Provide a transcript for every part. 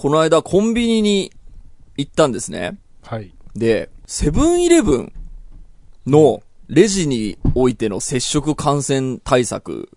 この間コンビニに行ったんですね。はい。で、セブンイレブンのレジにおいての接触感染対策、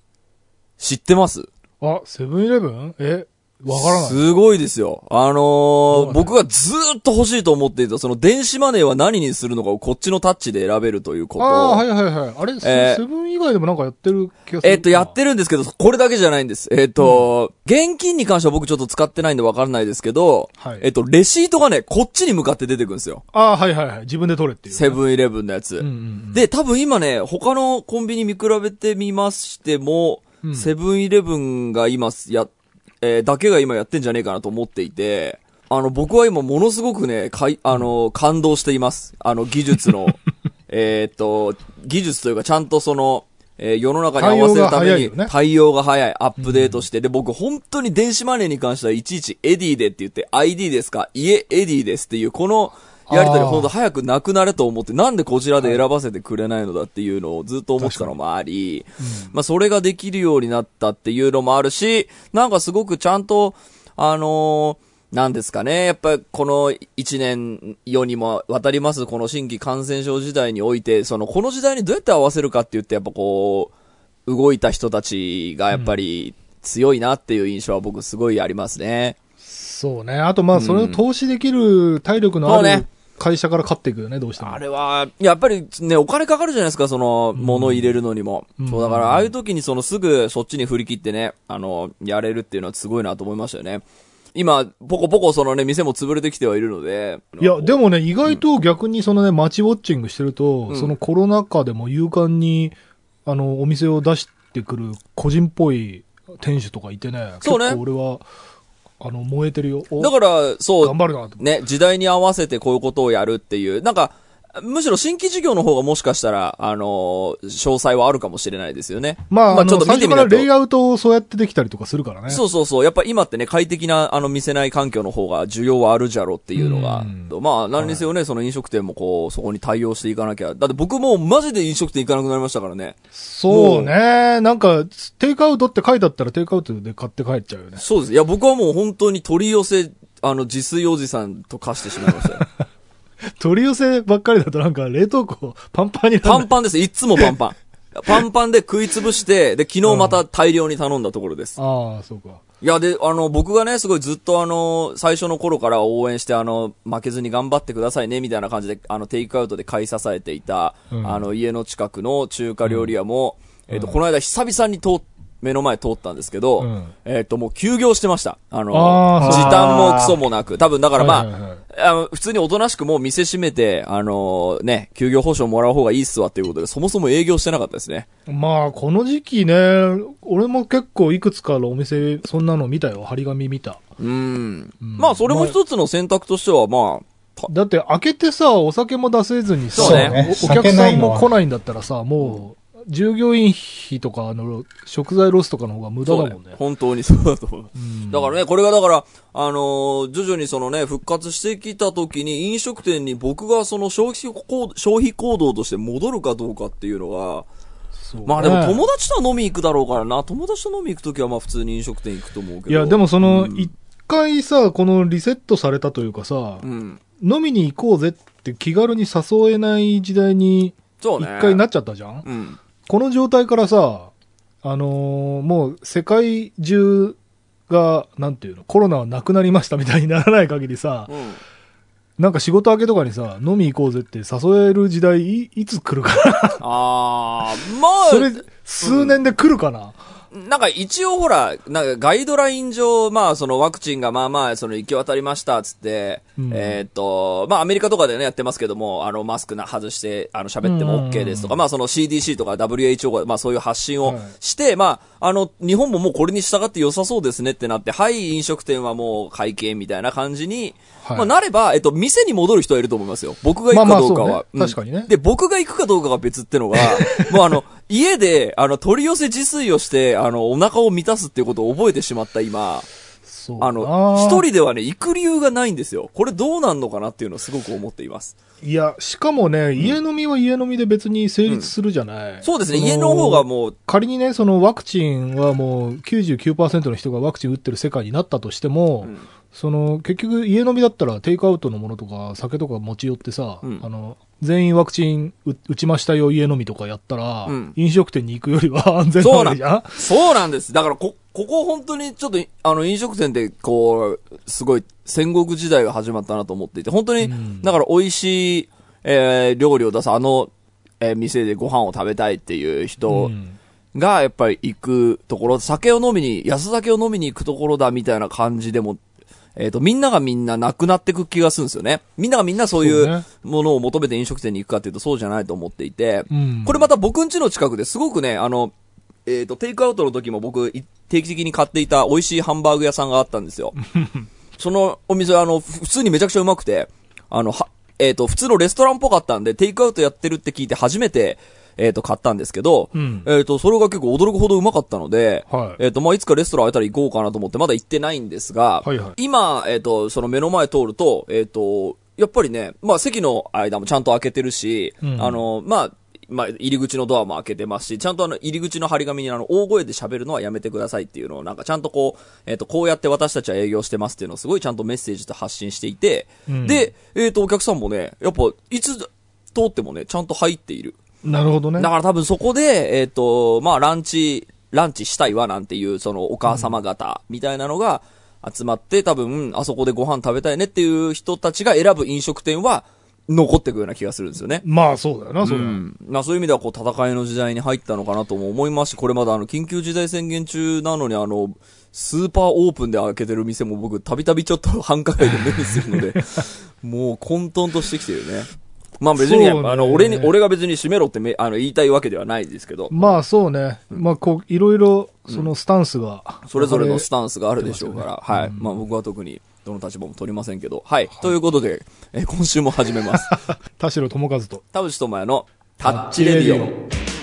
知ってます？あ、セブンイレブン？えわからない。すごいですよ。あのーはい僕がずーっと欲しいと思っていた、その電子マネーは何にするのかをこっちのタッチで選べるということああ、を。はいはいはい。あれ、セえーセブン以外でもなんかやってる気がする。えっと、やってるんですけど、これだけじゃないんです。えっと、現金に関しては僕ちょっと使ってないんでわからないですけど、はいえっと、レシートがね、こっちに向かって出てくるんですよ。ああ、はいはいはい。自分で取れっていう。セブンイレブンのやつ。うんうんうん。で、多分今ね、他のコンビニ見比べてみましても、うんセブンイレブンが今や、えーだけが今やってんじゃねえかなと思っていて、あの、僕は今ものすごくね、かい、あの、感動しています。あの、技術の、えーっと、技術というかちゃんとその、えー世の中に合わせるために対応が早いよね。対応が早い、アップデートして、で、僕本当に電子マネーに関してはいちいち Edy でって言って、ID ですか？いえ、 Edy ですっていう、このやりとりあー本当早くなくなれと思って、なんでこちらで選ばせてくれないのだっていうのをずっと思ってたのもあり、まあそれができるようになったっていうのもあるし、なんかすごくちゃんと、あのーなんですかね。やっぱりこの一年世にも渡りますこの新規感染症時代において、そのこの時代にどうやって合わせるかって言ってやっぱこう、動いた人たちがやっぱり強いなっていう印象は僕すごいありますね。そうね。あとまあ、それを投資できる体力のあるそうね会社から買っていくよね、どうしても。あれは、やっぱりね、お金かかるじゃないですか、その、物入れるのにも。うんそう、だから、ああいう時にそのすぐそっちに振り切ってね、あの、やれるっていうのはすごいなと思いましたよね。今、ポコポコそのね、店も潰れてきてはいるので。いや、でもね、意外と逆にそのね、街ウォッチングしてると、うんそのコロナ禍でも勇敢に、あの、お店を出してくる個人っぽい店主とかいてね、そうね結構俺は、あの、燃えてるよ。おだから、そう頑、張るな。ね、時代に合わせてこういうことをやるっていう、なんか、むしろ新規事業の方がもしかしたら、あのー詳細はあるかもしれないですよね。まあ、あの、最初からとレイアウトをそうやってできたりとかするからね。そうそうそう。やっぱ今ってね、快適な、あの、見せない環境の方が需要はあるじゃろっていうのがうん、まあ、何にせよね、その飲食店もこう、そこに対応していかなきゃ。だって僕もうマジで飲食店行かなくなりましたからね。そうね。なんか、テイクアウトって書いてあったらテイクアウトで買って帰っちゃうよね。そうです。いや、僕はもう本当に取り寄せ、あの、自炊おじさんと化してしまいましたよ。取り寄せばっかりだとなんか冷凍庫パンパンになる。パンパンです。いつもパンパン。パンパンで食いつぶして、で、昨日また大量に頼んだところです。ああ、そうか。いや、で、あの、僕がね、すごいずっとあの、最初の頃から応援して、あの、負けずに頑張ってくださいね、みたいな感じで、あの、テイクアウトで買い支えていた、うんあの、家の近くの中華料理屋も、えっ、と、この間久々に通っ目の前通ったんですけど、うんえっ、と、もう休業してました。あの、あー時短もクソもなく、多分だからまあ、はいはいはいあの普通におとなしくもう店閉めて、あのね、休業報酬もらう方がいいっすわっていうことで、そもそも営業してなかったですね。まあ、この時期ね、俺も結構いくつかのお店、そんなの見たよ。張り紙見た。うん。うんまあ、それも一つの選択としては、まあ、ただって開けてさ、お酒も出せずにさ、ねおお客さんも来ないんだったらさ、もう、従業員費とか、あの、食材ロスとかの方が無駄だもんね。本当にそうだと思う。うんだからね、これがだから、あのー徐々にそのね、復活してきた時に飲食店に僕がその消費行消費行動として戻るかどうかっていうのが、ねまあでも友達とは飲み行くだろうからな、友達と飲み行く時はまあ普通に飲食店行くと思うけど。いや、でもその、うん一回さ、このリセットされたというかさ、うん。飲みに行こうぜって気軽に誘えない時代に。一回なっちゃったじゃんうん。この状態からさ、あのーもう世界中が、なんていうの、コロナはなくなりましたみたいにならない限りさ、うん。なんか仕事明けとかにさ、飲み行こうぜって誘える時代い、いつ来るかな？あー、まあ、それ、数年で来るかな、なんか一応ほら、なんかガイドライン上、まあそのワクチンがまあまあその行き渡りましたっつって、うん。えーっと、まあアメリカとかでねやってますけども、あのマスクな外して、あの喋っても OK ですとか、うんまあその CDC とか WHO がまあそういう発信をはい。して、まああの日本ももうこれに従って良さそうですねってなって、はい飲食店はもう会計みたいな感じに、はいまあなれば、えっと店に戻る人はいると思いますよ。僕が行くかどうかは。まあまあねうん確かにねで、僕が行くかどうかが別ってのが、もうあの、家で、あの、取り寄せ自炊をして、あの、お腹を満たすっていうことを覚えてしまった今、あの、一人ではね、行く理由がないんですよ。これどうなんのかなっていうのをすごく思っています。いや、しかもね、家飲みは家飲みで別に成立するじゃない。そうですね、家の方がもう、仮にね、そのワクチンはもう99%の人がワクチン打ってる世界になったとしても、うんその結局家飲みだったらテイクアウトのものとか酒とか持ち寄ってさ、うん。あの、全員ワクチン打打ちましたよ家飲みとかやったら、うん。飲食店に行くよりは 安全なそうなん？わけじゃんそうなんです。だから、こ、ここ本当にちょっと、あの、飲食店で、こう、すごい戦国時代が始まったなと思っていて、本当に、うん。だから美味しい、えー料理を出すあの、えー店でご飯を食べたいっていう人うん。が、やっぱり行くところ、酒を飲みに、安酒を飲みに行くところだみたいな感じでも、えっ、と、みんながみんななくなってく気がするんですよね。みんながみんなそういそうものを求めて飲食店に行くかっていうとそうじゃないと思っていて、うんこれまた僕ん家の近くですごくね、あの、えっ、と、テイクアウトの時も僕、い定期的に買っていた美味しいハンバーグ屋さんがあったんですよ。そのお店は、あの、ふ普通にめちゃくちゃうまくて、あの、は、えっ、と、普通のレストランっぽかったんで、テイクアウトやってるって聞いて初めて、えっ、と、買ったんですけど、うん。えっ、と、それが結構驚くほどうまかったので、はい。えっ、と、まあ、いつかレストラン開いたら行こうかなと思って、まだ行ってないんですが、はいはい。今、えっ、と、その目の前通ると、えっ、と、やっぱりね、まあ、席の間もちゃんと開けてるし、うん。あの、まあ、まあ、入り口のドアも開けてますし、ちゃんとあの、入り口の張り紙にあの、大声で喋るのはやめてくださいっていうのを、なんかちゃんとこう、えっ、と、こうやって私たちは営業してますっていうのをすごいちゃんとメッセージと発信していて、うんで、えっ、と、お客さんもね、やっぱ、いつ通ってもね、ちゃんと入っている。なるほどねだ。から多分そこで、えっ、と、まあ、ランチ、ランチしたいわなんていう、そのお母様方みたいなのが集まって、多分、あそこでご飯食べたいねっていう人たちが選ぶ飲食店は残っていくような気がするんですよね。まあそうだよな、それは。うん。まあそういう意味ではこう戦いの時代に入ったのかなとも思いますし、これまだあの緊急事態宣言中なのにあの、スーパーオープンで開けてる店も僕たびたびちょっと繁華街で目にするので、もう混沌としてきてるね。まあ別に、ねあの、俺に、俺が別に閉めろってめあの言いたいわけではないですけど、まあそうね。まあこう、いろいろ、そのスタンスが。それぞれのスタンスがあるでしょうから、ねはい。まあ僕は特にどの立場も取りませんけど、はい。ということで、えー今週も始めます。田代智和と。田淵智也のタッチレディオ。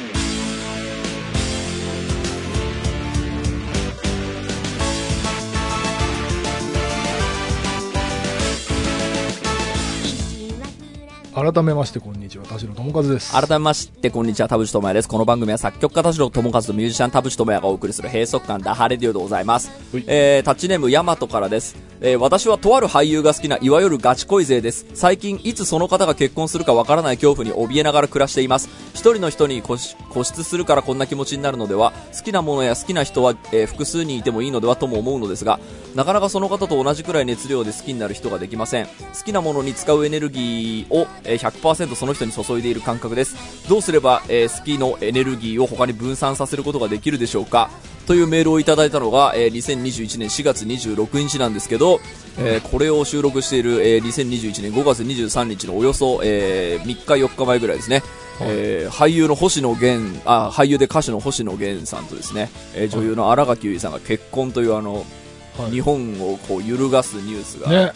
改めましてこんにちは、田代智和です。改めまして、こんにちは、田淵智也です。この番組は作曲家田代智和とミュージシャン田淵智也がお送りする閉塞感ダハレディオでございますはい。えー、タッチネームヤマトからです。えー、私はとある俳優が好きないわゆるガチ恋勢です。最近、いつその方が結婚するかわからない恐怖に怯えながら暮らしています。一人の人に固執するからこんな気持ちになるのでは、好きなものや好きな人は、えー複数人いてもいいのではとも思うのですが、なかなかその方と同じくらい熱量で好きになる人ができません。好きなものに使うエネルギーを、えー100%その人に注いでいる感覚です。どうすれば、えー好きのエネルギーを他に分散させることができるでしょうか？というメールをいただいたのが、えー2021年4月26日なんですけど、えーこれを収録している、えー2021年5月23日のおよそ、えー3日4日前ぐらいですね。えー俳優の星野源、あ、俳優で歌手の星野源さんとですね、えー女優の新垣結衣さんが結婚というあの、はい日本をこう揺るがすニュースが、ね。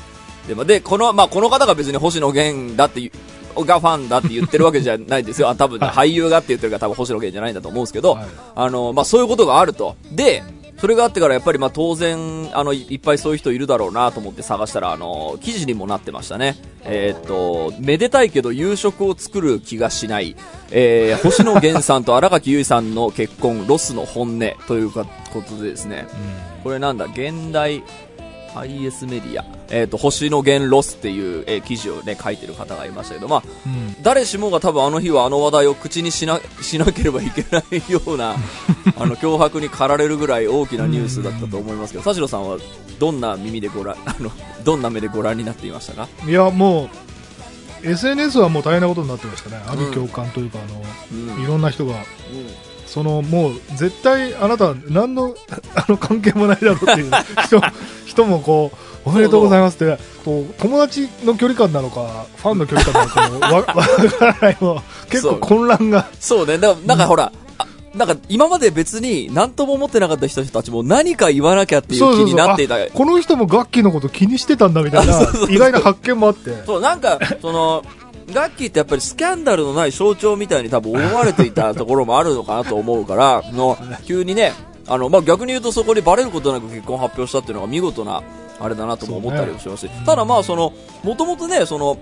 で、まあで、この、まあ、この方が別に星野源だっていう、がファンだって言ってるわけじゃないですよ。あ多分、俳優がって言ってるから多分星野源じゃないんだと思うんですけど、はいあの、まあ、そういうことがあると。で、それがあってからやっぱりまあ当然、あの、いいっぱいそういう人いるだろうなと思って探したら、あの、記事にもなってましたね。えーっと、めでたいけど夕食を作る気がしない、えー、星野源さんと荒垣結衣さんの結婚、ロスの本音というかことでですね、これなんだ、現代 IS メディア、えっ、と、星野源ロスっていう、えー記事をね、書いてる方がいましたけど、まあ、うん。誰しもが多分あの日はあの話題を口にしな、しなければいけないような、あの、脅迫に駆られるぐらい大きなニュースだったと思いますけど、田代さんはどんな耳でご覧、あの、どんな目でご覧になっていましたか？いや、もう、SNS はもう大変なことになってましたね。阿部教官というか、うん。あの、いろんな人が、その、もう、絶対、あなた、何の、あの、関係もないだろうっていう 人、人もこう、おめでとうございますって、こう、友達の距離感なのか、ファンの距離感なのかも、からないもう、結構混乱が、そうね、だからなんかほら、あなんか今まで別に何とも思ってなかった人たちも何か言わなきゃっていう気になっていた。あこの人も楽器のこと気にしてたんだみたいな意外な発見もあって。そう、なんか、その、ガッキーってやっぱりスキャンダルのない象徴みたいに多分思われていたところもあるのかなと思うから、の、急にね、あの、まあ、逆に言うとそこにバレることなく結婚を発表したっていうのが見事な、あれだなとも思ったりもしますし、ただまあ、その、もともとね、その、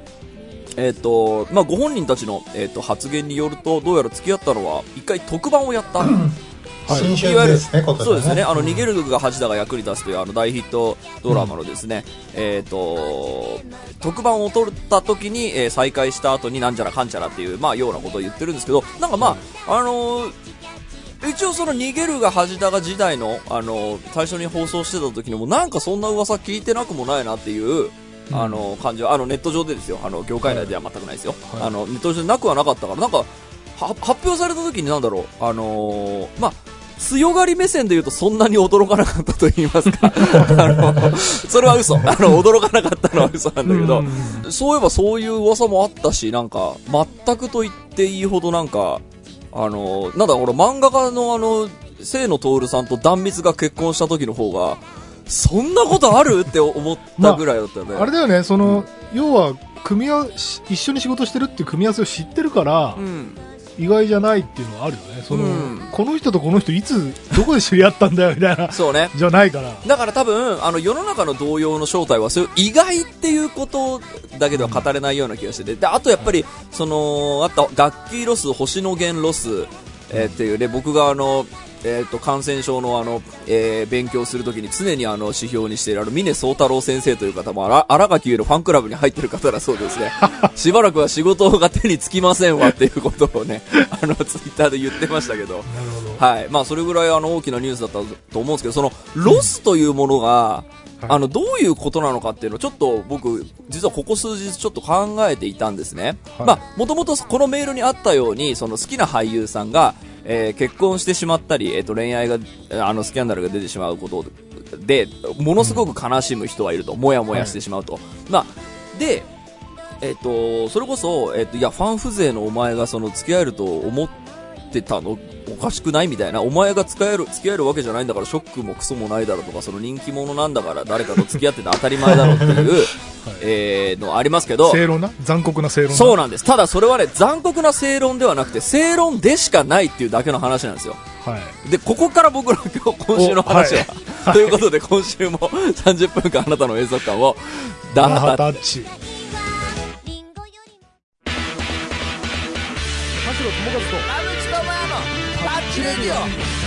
えっ、と、まあ、ご本人たちの、えっ、と、発言によると、どうやら付き合ったのは、一回特番をやった。新春ですね、今年そうですね、あの、うん。逃げるが恥だが役に立つというあの大ヒットドラマのですね、えっ、と、特番を取った時に、えー再開した後になんちゃらかんちゃらっていう、まあ、ようなことを言ってるんですけど、なんかまあ、あのー一応その逃げるが恥だが時代の、あの最初に放送してた時にもなんかそんな噂聞いてなくもないなっていう、あの感じは、あのネット上でですよ、あの業界内では全くないですよ。はい。あのネット上でなくはなかったから、なんか、は発表された時になんだろう、あのーまあ、強がり目線で言うとそんなに驚かなかったと言いますか。あの、それは嘘。あの、驚かなかったのは嘘なんだけど、うんそういえばそういう噂もあったし、なんか、全くと言っていいほどなんか、あの、なんだ、俺漫画家のあの、清野徹さんと壇蜜が結婚した時の方が、そんなことある？って思ったぐらいだったよね。あれだよね、その、要は、組み合わし一緒に仕事してるっていう組み合わせを知ってるから、うん。意外じゃないっていうのはあるよね。その、うんこの人とこの人いつ、どこで知り合ったんだよ、みたいな、そうね。じゃないから。だから多分、あの、世の中の動揺の正体は、そういう意外っていうことだけでは語れないような気がしてて、で、あとやっぱり、その、あった、ガッキーロス、星野源ロス、えーっていうね、僕があの、えっ、と、感染症のあの、えー勉強するときに常にあの、指標にしているあの、峰宗太郎先生という方も、あら、新垣結衣のファンクラブに入ってる方だそうですね。しばらくは仕事が手につきませんわっていうことをね、あの、ツイッターで言ってましたけど、なるほど。はい。まあ、それぐらいあの大きなニュースだったと思うんですけど、その、ロスというものが、あの、どういうことなのかっていうのをちょっと僕、実はここ数日ちょっと考えていたんですね。はいまあ、もともとこのメールにあったように、その好きな俳優さんが、えー結婚してしまったり、えっ、と、恋愛が、あの、スキャンダルが出てしまうことで、ものすごく悲しむ人はいると。もやもやしてしまうと。まあ、で、えっ、と、それこそ、えっ、と、いや、ファン風情のお前がその付き合えると思ってたのおかしくないみたいな。お前が付き合える、付き合えるわけじゃないんだからショックもクソもないだろうとか、その人気者なんだから誰かと付き合ってて当たり前だろうっていう、えー、のありますけど、正論な？残酷な正論な？そうなんです。ただそれはね、残酷な正論ではなくて、正論でしかないっていうだけの話なんですよ。はい。で、ここから僕の今日、今週の話は、ということで今週も 30分間あなたの永続感を、ダハタッチ。和と、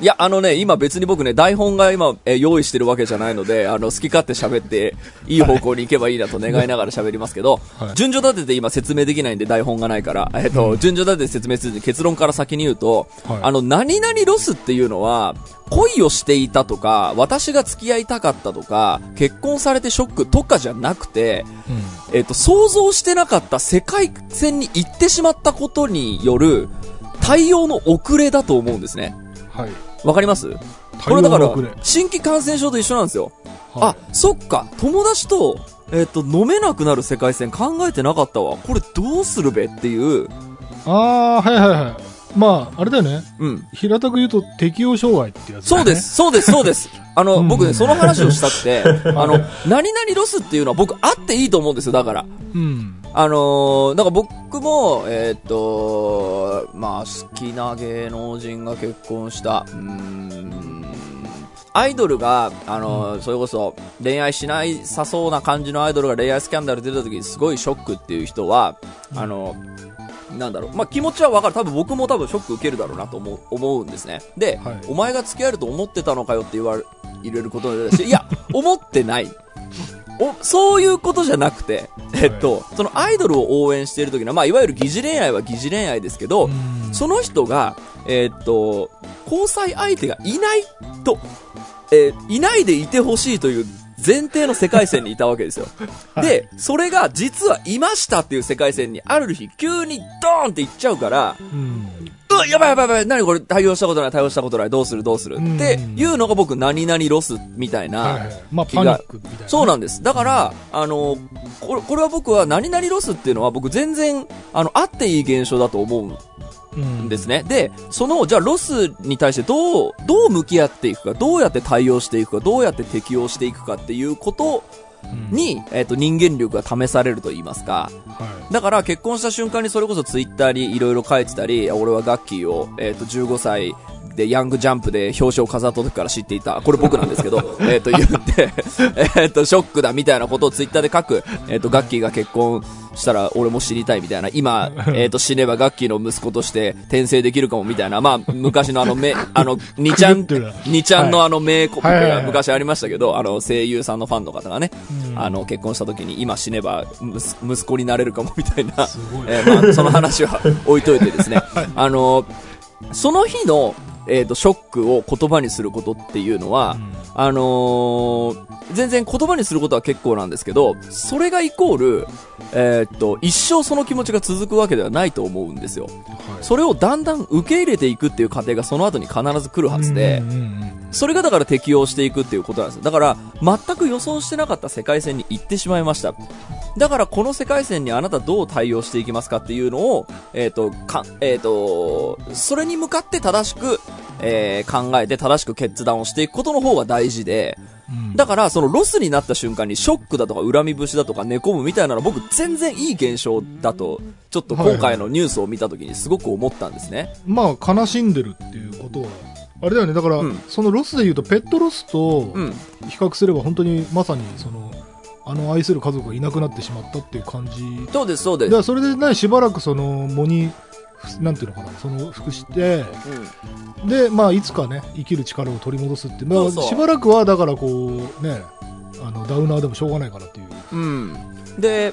いや、あのね、今別に僕ね、台本が今、えー用意してるわけじゃないので、あの、好き勝手喋って、いい方向に行けばいいなと願いながら喋りますけど、はい。順序立てて今説明できないんで台本がないから、えっ、と、順序立てて説明するんで結論から先に言うと、はい。あの、何々ロスっていうのは、恋をしていたとか、私が付き合いたかったとか、結婚されてショックとかじゃなくて、えっ、と、想像してなかった世界線に行ってしまったことによる対応の遅れだと思うんですね。はい。わかります？これだから新規感染症と一緒なんですよ。はあ、そっか、友達と、えっ、と、飲めなくなる世界線考えてなかったわ。これどうするべっていう、あー、はいはいはい。まあ、あれだよね。うん。平たく言うと適応障害ってやつ、そうで。す、そうです、そうです。あの、うん僕ね、その話をしたくて、あの、何々ロスっていうのは僕あっていいと思うんですよ、だから。うん。あのー、だから僕も、えーっと、まあ、好きな芸能人が結婚した、うーん、アイドルが、あのーそれこそ恋愛しないさそうな感じのアイドルが恋愛スキャンダル出た時にすごいショックっていう人は、あのなんだろう、まあ、気持ちはわかる。多分僕も多分ショック受けるだろうなと思う、思うんですね。で、はいお前が付き合えると思ってたのかよって言われ、入れることになるし、いや、思ってない。お、そういうことじゃなくて、えっと、そのアイドルを応援している時の、まあ、いわゆる疑似恋愛は疑似恋愛ですけど、うん。その人が、えっと、交際相手がいないと、えーいないでいてほしいという前提の世界線にいたわけですよ。で、それが実はいましたっていう世界線にある日急にドーンっていっちゃうから、うやばいやばいやばい、何これ？対応したことない、対応したことない、どうする？どうする？うんっていうのが僕、何々ロスみたいな、はいはい。まあ、気がパニックみたいな。そうなんです。だから、あの、これ、これは僕は何々ロスっていうのは僕全然、あの、あっていい現象だと思うんうんですね。で、その、じゃあロスに対してどう、どう向き合っていくか、どうやって対応していくか、どうやって適応していくかっていうことうんに、えっ、と、人間力が試されると言いますか。はだから結婚した瞬間にそれこそツイッターにいろいろ書いてたり、俺はガッキーを、えっ、と、15歳でヤングジャンプで表紙を飾った時から知っていた、これ僕なんですけど、えっと言って、えっとショックだみたいなことをツイッターで書く、えっとガッキーが結婚したら俺も知りたいみたいな、今、えっと死ねばガッキーの息子として転生できるかもみたいな、まあ昔のあの め、あの、にちゃんくぐってる、にちゃんのあの名コピが昔ありましたけど、あの声優さんのファンの方がね、あの結婚した時に今死ねば息息子になれるかもみたいな、えーまあその話は置いといてですね、あの、その日の、えっ、と、ショックを言葉にすることっていうのは、あのー全然言葉にすることは結構なんですけど、それがイコール、えっと、一生その気持ちが続くわけではないと思うんですよ。それをだんだん受け入れていくっていう過程がその後に必ず来るはずで、うんうんうんそれがだから適応していくっていうことなんです。だから、全く予想してなかった世界線に行ってしまいました。だから、この世界線にあなたどう対応していきますかっていうのを、えっ、と、か、えっ、と、それに向かって正しく、えー考えて正しく決断をしていくことの方が大事で、うんだから、そのロスになった瞬間にショックだとか恨み節だとか寝込むみたいなのは僕全然いい現象だと、ちょっと今回のニュースを見た時にすごく思ったんですね。まあ悲しんでるっていうことはあれだよねだから、うんそのロスでいうとペットロスとうん。比較すれば本当にまさにそのあの愛する家族がいなくなってしまったっていう感じそうです、そうです。だからそれでねしばらくその喪になんていうのかなその服してうん。でまあいつかね生きる力を取り戻すって、まあ、しばらくはだからこうねあのダウナーでもしょうがないからっていううん。で、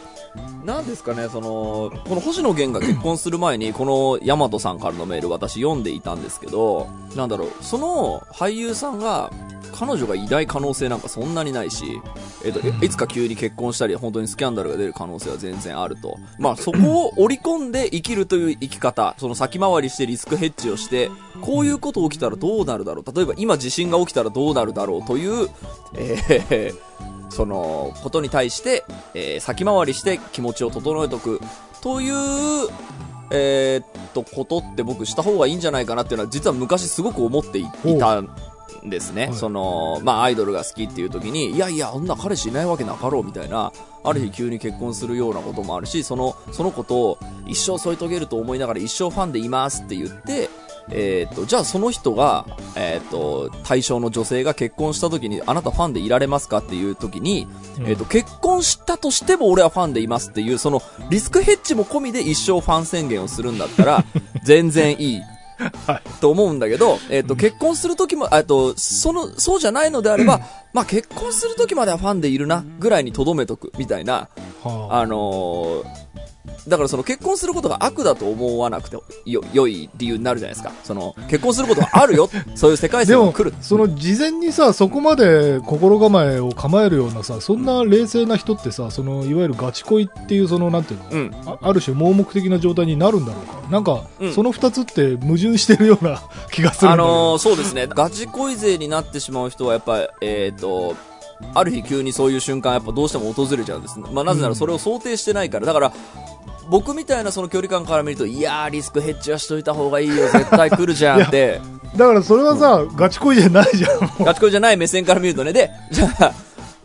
なんですかね、その、この星野源が結婚する前に、このヤマトさんからのメール私読んでいたんですけど、なんだろう、その俳優さんが、彼女がいない可能性なんかそんなにないし、えっと、いつか急に結婚したり、本当にスキャンダルが出る可能性は全然あると。まあ、そこを織り込んで生きるという生き方、その先回りしてリスクヘッジをして、こういうこと起きたらどうなるだろう。例えば今地震が起きたらどうなるだろうという、えーそのことに対して、えー先回りして気持ちを整えておく。という、えーっと、ことって僕した方がいいんじゃないかなっていうのは実は昔すごく思っていたんですね。はい。その、まあアイドルが好きっていう時に、いやいや、あんな彼氏いないわけなかろうみたいな、ある日急に結婚するようなこともあるし、その、そのことを一生添い遂げると思いながら一生ファンでいますって言って、えーっと、じゃあその人が、えーっと、対象の女性が結婚した時に、あなたファンでいられますかっていう時に、えーっと、結婚したとしても俺はファンでいますっていう、そのリスクヘッジも込みで一生ファン宣言をするんだったら、全然いい。と思うんだけど、えっ、と、結婚するときも、えっと、その、そうじゃないのであれば、まあ、結婚するときまではファンでいるな、ぐらいに留めとく、みたいな、はあ。あのーだからその結婚することが悪だと思わなくてよ、良い理由になるじゃないですか。その、結婚することがあるよ、そういう世界線が来る。その事前にさそこまで心構えを構えるようなさそんな冷静な人ってさそのいわゆるガチ恋っていうそのなんていうの、うん。あある種盲目的な状態になるんだろうかなんか、うんその2つって矛盾してるような 気がするあのーそうですね、ガチ恋勢になってしまう人はやっぱり、えっ、と、ある日急にそういう瞬間やっぱどうしても訪れちゃうんです。まあなぜならそれを想定してないから。だから、僕みたいなその距離感から見ると、いやー、リスクヘッジはしといた方がいいよ、絶対来るじゃんって、だからそれはさ、ガチ恋じゃないじゃんガチ恋じゃない目線から見るとね、で、じゃあ、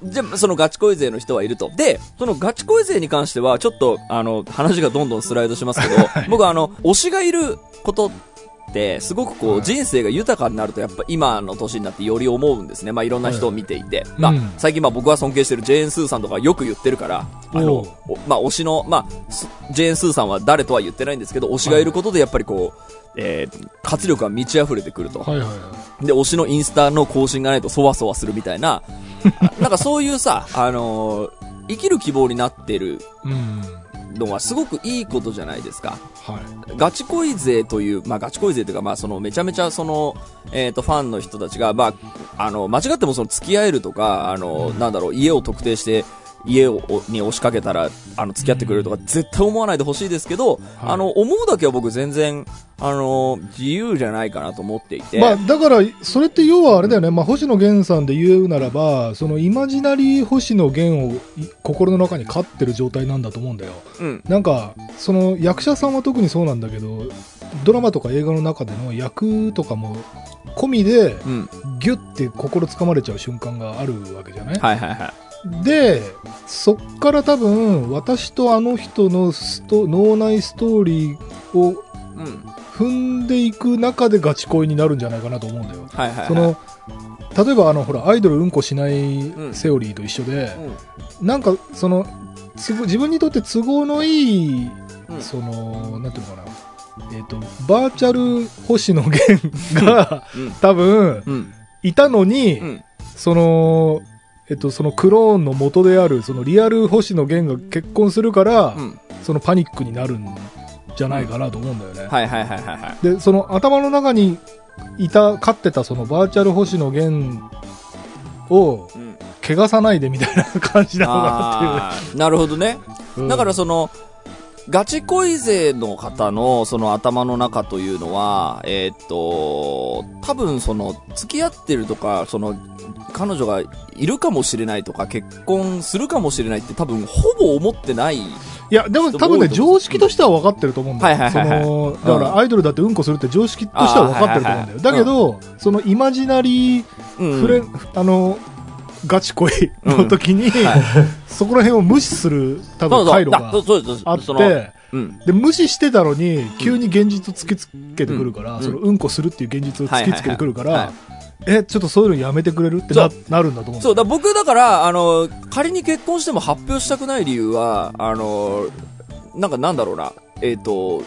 じゃあ、そのガチ恋勢の人はいると。で、そのガチ恋勢に関しては、ちょっと、あの、話がどんどんスライドしますけど、僕はあの、推しがいることすごくこう、はい。人生が豊かになると、やっぱ今の年になってより思うんですね。まあ、いろんな人を見ていて。まあうん、最近まあ僕が尊敬してるジェーン・スーさんとかよく言ってるから、あの、まあ、推しの、まあ、すジェーン・スーさんは誰とは言ってないんですけど、推しがいることでやっぱりこう、えー活力が満ち溢れてくると。はいはいはい。で、推しのインスタの更新がないとそわそわするみたいな、あなんかそういうさ、あのー生きる希望になってるうんのはすごくいいことじゃないですか。はいガチ恋勢という、まあガチ恋勢というか、まあそのめちゃめちゃその、えっ、と、ファンの人たちが、まあ、あの、間違ってもその付き合えるとか、あの、なんだろう、家を特定して、家をに押しかけたら、あの、付き合ってくれるとか、絶対思わないでほしいですけど、あの、思うだけは僕全然、あの、自由じゃないかなと思っていて。まあ、だから、それって要はあれだよね、まあ、星野源さんで言うならば、そのイマジナリー星野源をい心の中に飼ってる状態なんだと思うんだよ。うん。なんか、その役者さんは特にそうなんだけど、ドラマとか映画の中での役とかも込みで、うん。ギュッて心つかまれちゃう瞬間があるわけじゃない、はいはいはい。で、そっから多分、私とあの人のスト脳内ストーリーをうん。踏んでいく中でガチ恋になるんじゃないかなと思うんだよ。はいはいはい。その、例えばあの、ほら、アイドルうんこしないセオリーと一緒で、なんか、その、自分にとって都合のいい、うんその、なんていうのかな、えっ、と、バーチャル星野源が、うん。多分、うん。いたのに、うん。その、えっと、そのクローンの元である、そのリアル星野源が結婚するから、うん。そのパニックになるんじゃないかなと思うんだよね。はいはいはいはいはい。で、その頭の中にいた、飼ってたそのバーチャル星野源を、うん。汚さないでみたいな感じなのかあーなるほどね。なっていう。だからその、ガチ恋勢の方のその頭の中というのは、えーっと、多分その、付き合ってるとか、その、彼女がいるかもしれないとか、結婚するかもしれないって多分ほぼ思ってない。いや、でも多分ね、常識としては分かってると思うんだよ。はいはいはいはい。その、だからアイドルだってうんこするって常識としては分かってると思うんだよ。だけど、そのイマジナリーうんフレ、あの、ガチ恋の時に、はい。そこら辺を無視する多分回路があって、うん。で、無視してたのに、急に現実を突きつけてくるから、うん。そのうんこするっていう現実を突きつけてくるから、え、ちょっとそういうのやめてくれるってななるんだと思うそう、だ僕だから、あの、仮に結婚しても発表したくない理由は、あの、なんかなんだろうな、えっ、と、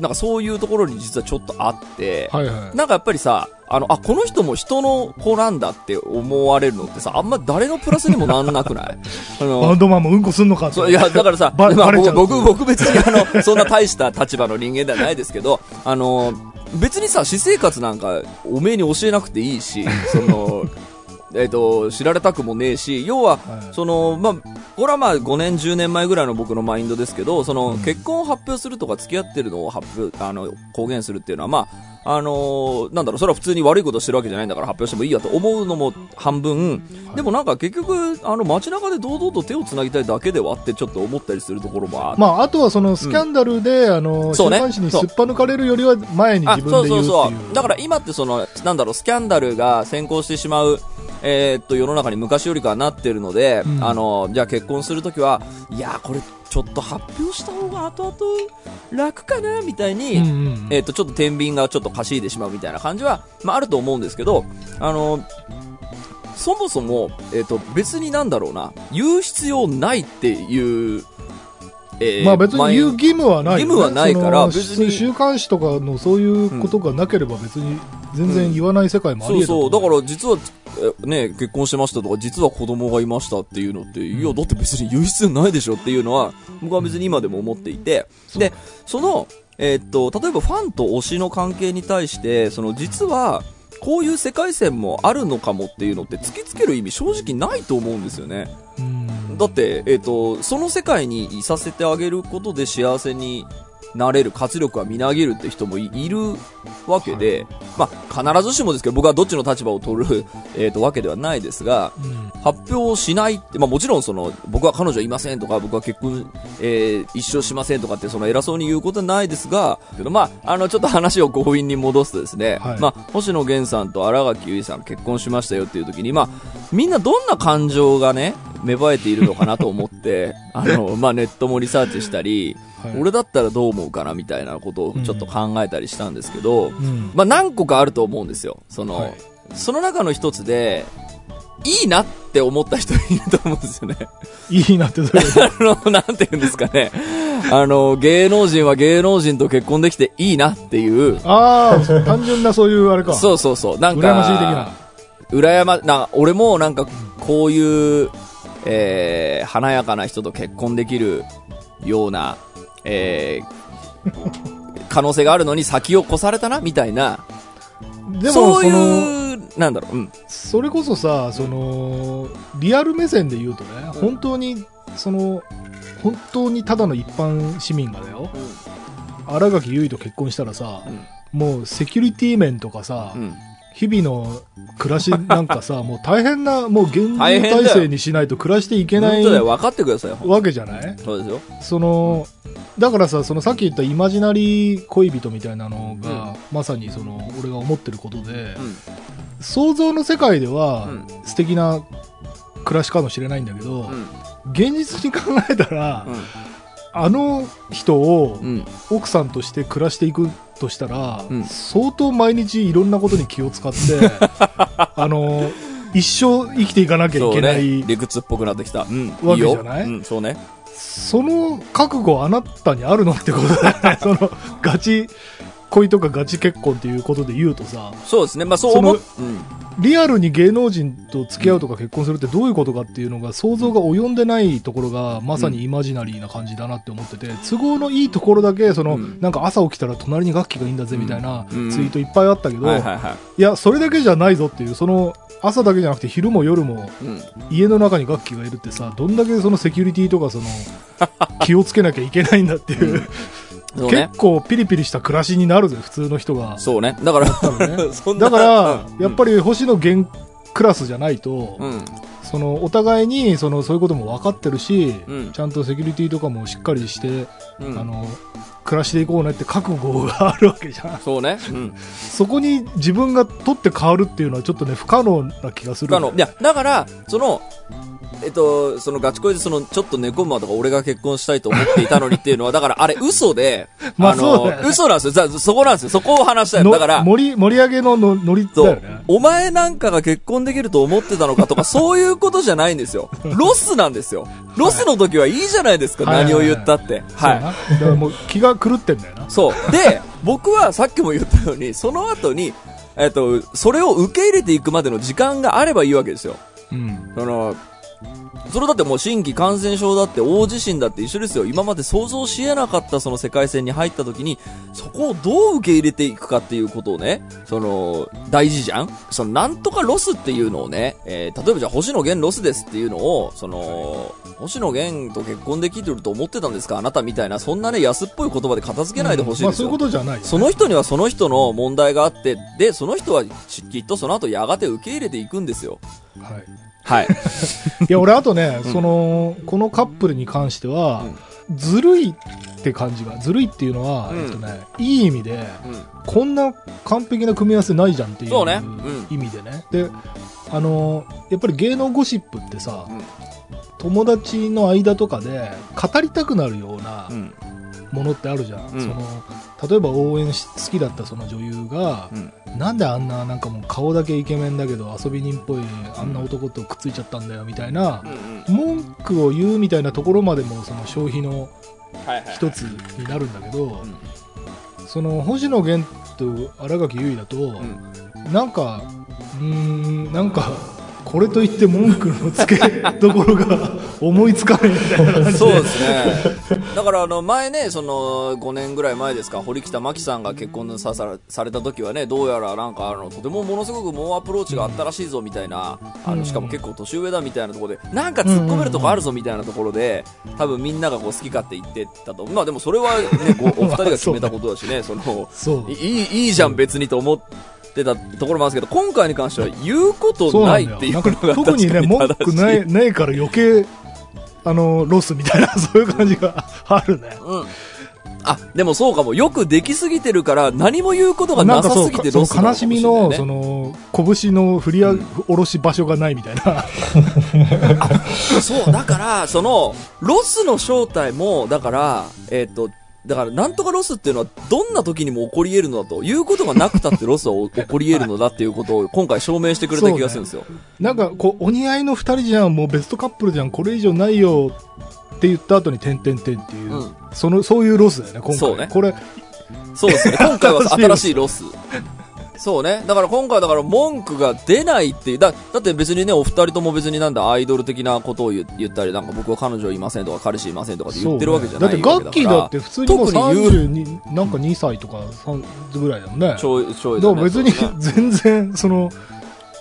なんかそういうところに実はちょっとあって、はいはい。なんかやっぱりさ、あの、あ、この人も人の子なんだって思われるのってさ、あんま誰のプラスにもなんなくない？あバのン、ドマンもうんこすんのかって。そういや、だからさ、バまあ僕僕別にあの、そんな大した立場の人間ではないですけど、あの、別にさ、私生活なんか、おめえに教えなくていいし、その、えっと、知られたくもねえし、要は、はい。その、まあ、これはまあ5年、10年前ぐらいの僕のマインドですけど、その、結婚を発表するとか付き合ってるのを発表、あの、公言するっていうのは、まあ、あのなんだろう、それは普通に悪いことしてるわけじゃないんだから発表してもいいやと思うのも半分、でもなんか結局、あの、街中で堂々と手を繋ぎたいだけではってちょっと思ったりするところもあまあ、あとはそのスキャンダルで、あの、週そうね。刊誌にすっぱ抜かれるよりは前にあ、自そう分で言う。そうそう。だから今ってその、なんだろう、スキャンダルが先行してしまう、えーっと、世の中に昔よりかはなってるので、うん。あの、じゃあ結婚するときは、いやー、これちょっと発表した方が後々楽かな、みたいに、うんうんえーっと、ちょっと天秤がちょっと稼いでしまうみたいな感じは、まああると思うんですけど、あの、そもそも、えーっと、別になんだろうな、言う必要ないっていう、えーまあ別に言う義務はない義務はないから別に。週刊誌とかのそういうことがなければ別に全然言わない世界もありそう。そう。得たと思だから実は、えね、結婚してましたとか、実は子供がいましたっていうのって、いや、だって別に言う必要ないでしょっていうのは、僕は別に今でも思っていて、で、その、えーっと、例えばファンと推しの関係に対して、その実は、こういう世界線もあるのかもっていうのって突きつける意味正直ないと思うんですよね。うんだって、えっ、と、その世界にいさせてあげることで幸せになれる活力はみなぎるって人もいいるわけで、まあ、必ずしもですけど、僕はどっちの立場を取る、えっ、と、わけではないですが、うん。発表しないって、まあもちろんその、僕は彼女いませんとか、僕は結婚、えー一生しませんとかって、その偉そうに言うことはないですが、けどまあ、あの、ちょっと話を強引に戻すとですね、はい。まあ、星野源さんと荒垣結衣さん結婚しましたよっていう時に、まあ、みんなどんな感情がね、芽生えているのかなと思って、あの、まあ、ネットもリサーチしたり、はい俺だったらどう思うかなみたいなことをちょっと考えたりしたんですけど、うんまあ、何個かあると思うんですよ。その、はいその中の一つで、いいなって思った人いると思うんですよね。いいなってどういう あの、なんて言うんですかね。あの、芸能人は芸能人と結婚できていいなっていう。ああ、単純なそういうあれか。そうそうそう。なんか、羨ましい的な。羨ま、な、俺もなんか、こういう、えー、華やかな人と結婚できるような、えー、可能性があるのに先を越されたな、みたいな。でも、そういう、なんだろう、うん。それこそさ、その、リアル目線で言うとね、本当に、その、本当にただの一般市民がだよ、荒垣結衣と結婚したらさ、もうセキュリティ面とかさ、うん。日々の暮らしなんかさ、もう大変な、もう厳重大変だよ体制にしないと暮らしていけない本当だよ、分かってくださいよ。わけじゃない？そうですよ。その、だからさ、そのさっき言ったイマジナリー恋人みたいなのが、まさにその、俺が思ってることで、うん。想像の世界ではうん素敵な暮らしかもしれないんだけど、うん。現実に考えたら、うん。あの人をうん。奥さんとして暮らしていくっとしたら、うん相当毎日いろんなことに気を使って、あの、一生生きていかなきゃいけない、ね。理屈っぽくなってきた。うん。わけじゃない？うん、そうね。その覚悟あなたにあるのってことだよね。その、ガチ恋とかガチ結婚っていうことで言うとさ、そうですね。まあそう思う。そうん。リアルに芸能人と付き合うとか結婚するってどういうことかっていうのが想像が及んでないところがまさにイマジナリーな感じだなって思ってて、都合のいいところだけ、その、うんなんか朝起きたら隣に楽器がいいんだぜみたいなツイうんートいっぱいあったけど、はいや、それだけじゃないぞっていう、その、朝だけじゃなくて昼も夜もうん。家の中に楽器がいるってさ、どんだけそのセキュリティとかその、気をつけなきゃいけないんだっていう、そうね結。構ピリピリした暮らしになるぜ、普通の人が。そうね。だから、多分ね そんなだから、うんやっぱり星野源クラスじゃないと、うん。その、お互いに、その、そういうことも分かってるし、うんちゃんとセキュリティとかもしっかりして、うん。あの、暮らしていこうねって覚悟があるわけじゃん。そうね。うん。そこに自分が取って変わるっていうのはちょっとね、不可能な気がする。不可能。いや、だから、その、えっと、そのガチ恋でその、ちょっと寝込むわとか俺が結婚したいと思っていたのにっていうのは、だからあれ 嘘で、まあの、そうだよね嘘なんですよ。ざそこなんですよ。そこを話したいの。のだから、盛り、盛り上げののノリだそうよね。。お前なんかが結婚できると思ってたのかとか、そういうことじゃないんですよ。ロスなんですよ。ロスの時はいいじゃないですか、はい何を言ったって。はい。そうな。だからもう気が狂ってんだよな。そう。で、僕はさっきも言ったように、その後に、えっと、それを受け入れていくまでの時間があればいいわけですよ。うん。その、それだってもう新規感染症だって大地震だって一緒ですよ。今まで想像し得なかったその世界線に入った時に、そこをどう受け入れていくかっていうことをね、その、大事じゃんその、なんとかロスっていうのをね、えー例えばじゃあ星野源ロスですっていうのを、その、星野源と結婚できてると思ってたんですか？あなたみたいな、そんなね、安っぽい言葉で片付けないでほしいですよ。まあそういうことじゃないよね。その人にはその人の問題があって、で、その人はききっとその後やがて受け入れていくんですよ。はい。はい。いや、俺あとね、うんその、このカップルに関しては、ずるいって感じが、ずるいっていうのは、うんえっとね、いい意味で、うん。こんな完璧な組み合わせないじゃんっていうそうねうん意味でね。で、あの、やっぱり芸能ゴシップってさ、うん友達の間とかで語りたくなるようなうん。ものってあるじゃん。うんその例えば応援し好きだったその女優が、うん。なんであんななんかもう顔だけイケメンだけど遊び人っぽいあんな男とくっついちゃったんだよみたいなうん。文句を言うみたいなところまでもその消費のはいはい。一つになるんだけど、んその星野源と新垣結衣だと、うん。なんかうーんなんかこれといって文句のつけどころが思いつかないみたいな感じでそうですね。だからあの前ね、その5年ぐらい前ですか、堀北真希さんが結婚ささされた時はね、どうやらなんかあの、とてもものすごく猛アプローチがあったらしいぞみたいな、あの、しかも結構年上だみたいなところで、なんか突っ込めるとこあるぞみたいなところで、多分みんながこう好き勝手言ってたと。まあでもそれはね、お二人が決めたことだしね、その、いい、いいじゃん別にと思ってたところもあるんですけど、今回に関しては言うことがない。っていうのが特にね、文句ない、ないから余計、あの、ロスみたいな、そういう感じがあるね。うん。あ、でもそうかも。よくできすぎてるから、何も言うことがなんさすぎてロスなのかも悲しみの、その、拳の振り下ろし場所がないみたいな。そう、だから、その、ロスの正体も、だから、えっ、と、だから、なんとかロスっていうのは、どんな時にも起こり得るのだと、いうことがなくたってロスは起こり得るのだっていうことを、今回証明してくれた気がするんですよ。なんか、こう、お似合いの二人じゃん、もうベストカップルじゃん、これ以上ないよって言った後に、点々点っていう、うんその、そういうロスだよね、今回。そうねこれ、そうですね。今回は新新しいロス。そうね。だから今回だから文句が出ないっていう。だ、だって別にね、お二人とも別になんだアイドル的なことを言言ったり、なんか僕は彼女いませんとか彼氏いませんとかって言ってるわけじゃないねだって、ガッキーだって普通にもう特に言う32、なんか2歳とか3ぐらいだもんね。ちょい、ちょいだねだ別に全然、その、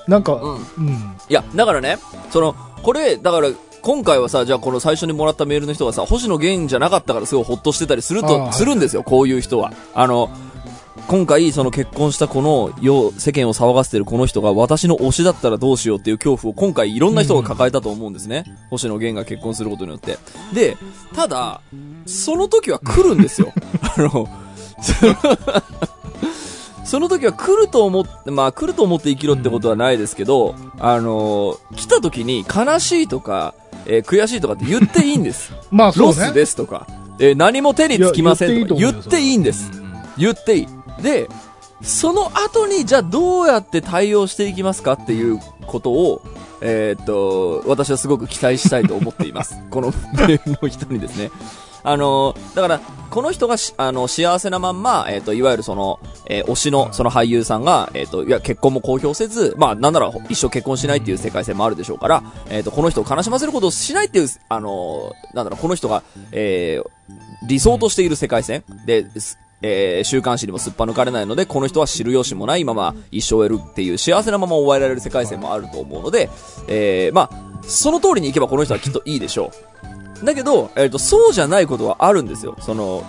なんか、うん。うん。いや、だからね、その、これ、だから、今回はさ、じゃあこの最初にもらったメールの人がさ、星野源じゃなかったからすごいほっとしてたりすると、するんですよ、こういう人は。あの、今回、その結婚したこの世、世間を騒がせてるこの人が私の推しだったらどうしようっていう恐怖を今回いろんな人が抱えたと思うんですね。星野源が結婚することによって。で、ただ、その時は来るんですよ。あの、その時は来ると思って、まあ来ると思って生きろってことはないですけど、あのー来た時に悲しいとか、えー悔しいとかって言っていいんです。まあそうね。ロスですとか、えー何も手につきませんとか言っていいんです。言っていい。で、その後に、じゃあどうやって対応していきますかっていうことを、えーっと、私はすごく期待したいと思っています。このメールの人にですね。あの、だから、この人がし、あの、幸せなまんま、えっ、と、いわゆるその、えー推しの、その俳優さんが、えっ、と、いや、結婚も公表せず、まあ、なんなら一生結婚しないっていう世界線もあるでしょうから、えっ、と、この人を悲しませることをしないっていう、あの、なんだろう、この人が、えー理想としている世界線で、すえー週刊誌にもすっぱ抜かれないので、この人は知る由もないまま一生得るっていう幸せなまま終えられる世界線もあると思うので、えーまあ、その通りにいけばこの人はきっといいでしょう。だけど、えっ、と、そうじゃないことはあるんですよ。その、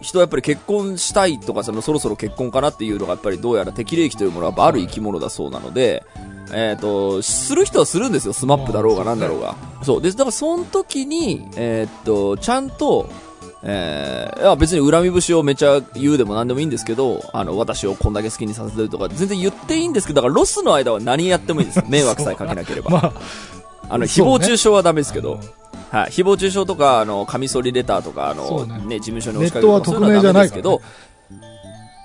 人はやっぱり結婚したいとか、そのそろそろ結婚かなっていうのがやっぱりどうやら適齢期というものはある生き物だそうなので、えっ、と、する人はするんですよ。スマップだろうがなんだろうが。そう。で、だからその時に、えっ、と、ちゃんと、えー、いや別に恨み節をめちゃ言うでも何でもいいんですけど、あの、私をこんだけ好きにさせてるとか、全然言っていいんですけど、だからロスの間は何やってもいいです。迷惑さえかけなければ。まあ、あの、誹そうね謗中傷はダメですけど、あのはい、誹謗中傷とか、あの、カミソリレターとか、あの、そうねね、事務所に押しかけるとかネットは匿名じゃないううのはダメですけど、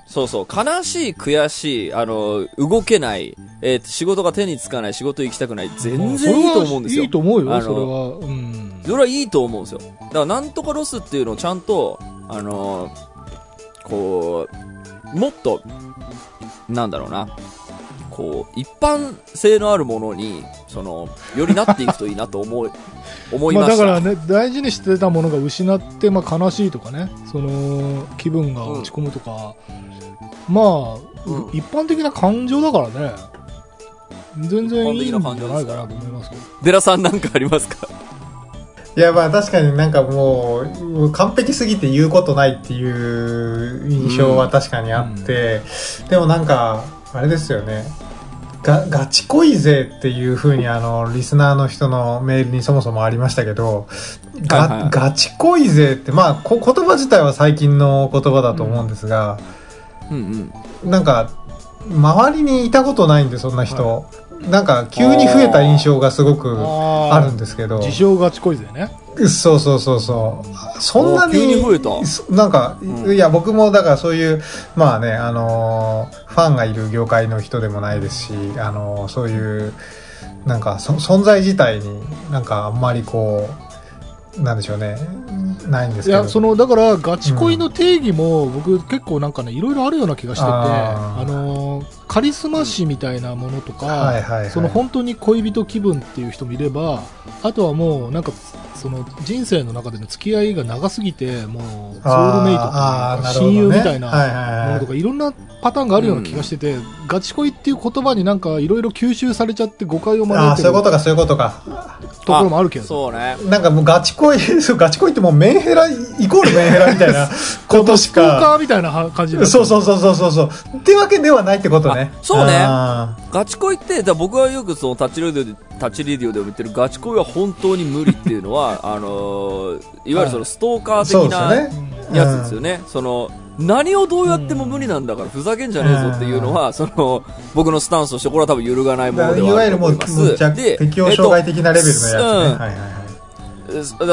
そうそう、悲しい、悔しい、あの、動けない、えー仕事が手につかない、仕事行きたくない、全然いいと思うんですよ。いいと思うよ、それは。うん。それはいいと思うんですよ。だから、なんとかロスっていうのをちゃんと、あのこう、もっと、なんだろうな、こう、一般性のあるものに、その、よりなっていくといいなと思い、思いました。だからね、大事にしてたものが失って、まあ悲しいとかね、その、気分が落ち込むとか、まあ、うん。一般的な感情だからね、全然いいんじゃないかなと思いますけど。デラさんなんかありますか？いや、まあ確かになんかもう、完璧すぎて言うことないっていう印象は確かにあって、でもなんか、あれですよね。が、ガチ恋勢っていう風にあの、リスナーの人のメールにそもそもありましたけど、が、はいはいガチ恋勢って、まあこ言葉自体は最近の言葉だと思うんですが、うんうん。なんか、周りにいたことないんで、そんな人。なんか、急に増えた印象がすごくあるんですけど。自称ガチ恋勢ね。そうそうそうそう。そんなに、お急に増えたそなんか、うんいや、僕もだからそういう、まあね、あのーファンがいる業界の人でもないですし、あのーそういう、なんかそ、存在自体になんかあんまりこう、なんでしょうね、ないんですけど。いや、その、だから、ガチ恋の定義も、僕結構なんかね、いろいろあるような気がしてて、あのー、カリスマ誌みたいなものとか。その本当に恋人気分っていう人もいれば、あとはもうなんか、その人生の中での付き合いが長すぎて、もうソウルメイトとか親友みたいなものとか、いろんなパターンがあるような気がしてて、ガチ恋っていう言葉になんかいろいろ吸収されちゃって誤解を招いてるそういうことか、そういうことか。ところもあるけど。そうね。なんかもうガチ恋、そうガチ恋ってもうメンヘラ、イコールメンヘラみたいなことしストーカか。ーみたいな感じそうそうそうそうそう。ってわけではないってことね。あそうね。あガチ恋って、だ僕はよくそのタッチレディオで、タッチレディオでも言ってるガチ恋は本当に無理っていうのは、あのー いわゆるそのストーカー的な。やつですよね。その、何をどうやっても無理なんだから、ふざけんじゃねえぞっていうのは、その、僕のスタンスとして、これは多分揺るがないものでいわゆるもう、はあると思います。むっちゃで適応障害的なレベルのやつね。えっとうんはいはい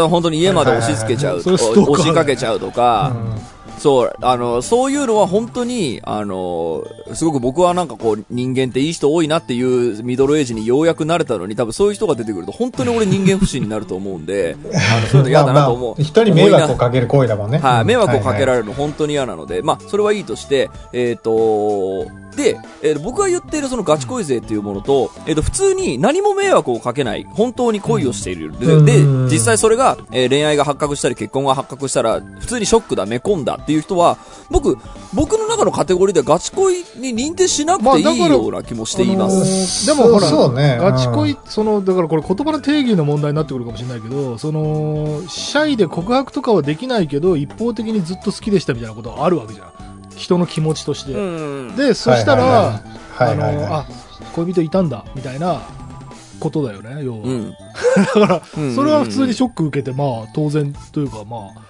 本当に家まで押し付けちゃう押しかけちゃうとか、うんそう、あの、そういうのは本当に、あの、すごく僕はなんかこう、人間っていい人多いなっていうミドルエイジにようやくなれたのに、多分そういう人が出てくると、本当に俺人間不信になると思うんで、あの、そういうの嫌だなと思う。まあまあ人に迷惑をかける行為だもんね。なはい、迷惑をかけられれるの本当に嫌なので、まあ、それはいいとして、えっ、と、で、えー僕が言っているそのガチ恋勢っていうものと、えっ、と、普通に何も迷惑をかけない、本当に恋をしている。うんで、実際それが、えー恋愛が発覚したり結婚が発覚したら、普通にショックだ、め込んだっていう人は、僕、僕の中のカテゴリーではガチ恋に認定しなくていいまあだからような気もしています。ーでもほら、そうそうねガチ恋、その、だからこれ言葉の定義の問題になってくるかもしれないけど、その、シャイで告白とかはできないけど、一方的にずっと好きでしたみたいなことはあるわけじゃん。人の気持ちとして。うん。で、そしたら、あの、あ、恋人いたんだ、みたいなことだよね、要は。うん。だから、うんそれは普通にショック受けて、まあ、当然というか、まあ、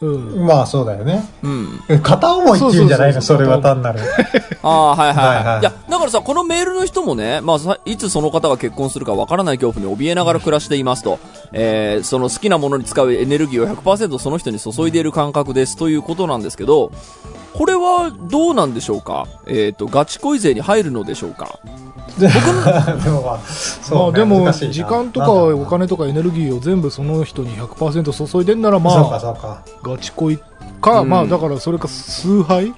うん。まあそうだよね。うん。片思いっていうんじゃないの？そそうそうそうれは単なる。ああ、はいはいはい。はいはいいや、だからさ、このメールの人もね、まあさ、いつその方が結婚するかわからない恐怖に怯えながら暮らしていますと、えー、その好きなものに使うエネルギーを100%その人に注いでいる感覚ですということなんですけど、これはどうなんでしょうか？えっ、と、ガチ恋税に入るのでしょうか？でもまあ、まそうねあでも難しいな時間とかなんだろうお金とかエネルギーを全部その人に100%注いでんならそうかまあそうか。ガチ恋か、うんまあだからそれか崇拝？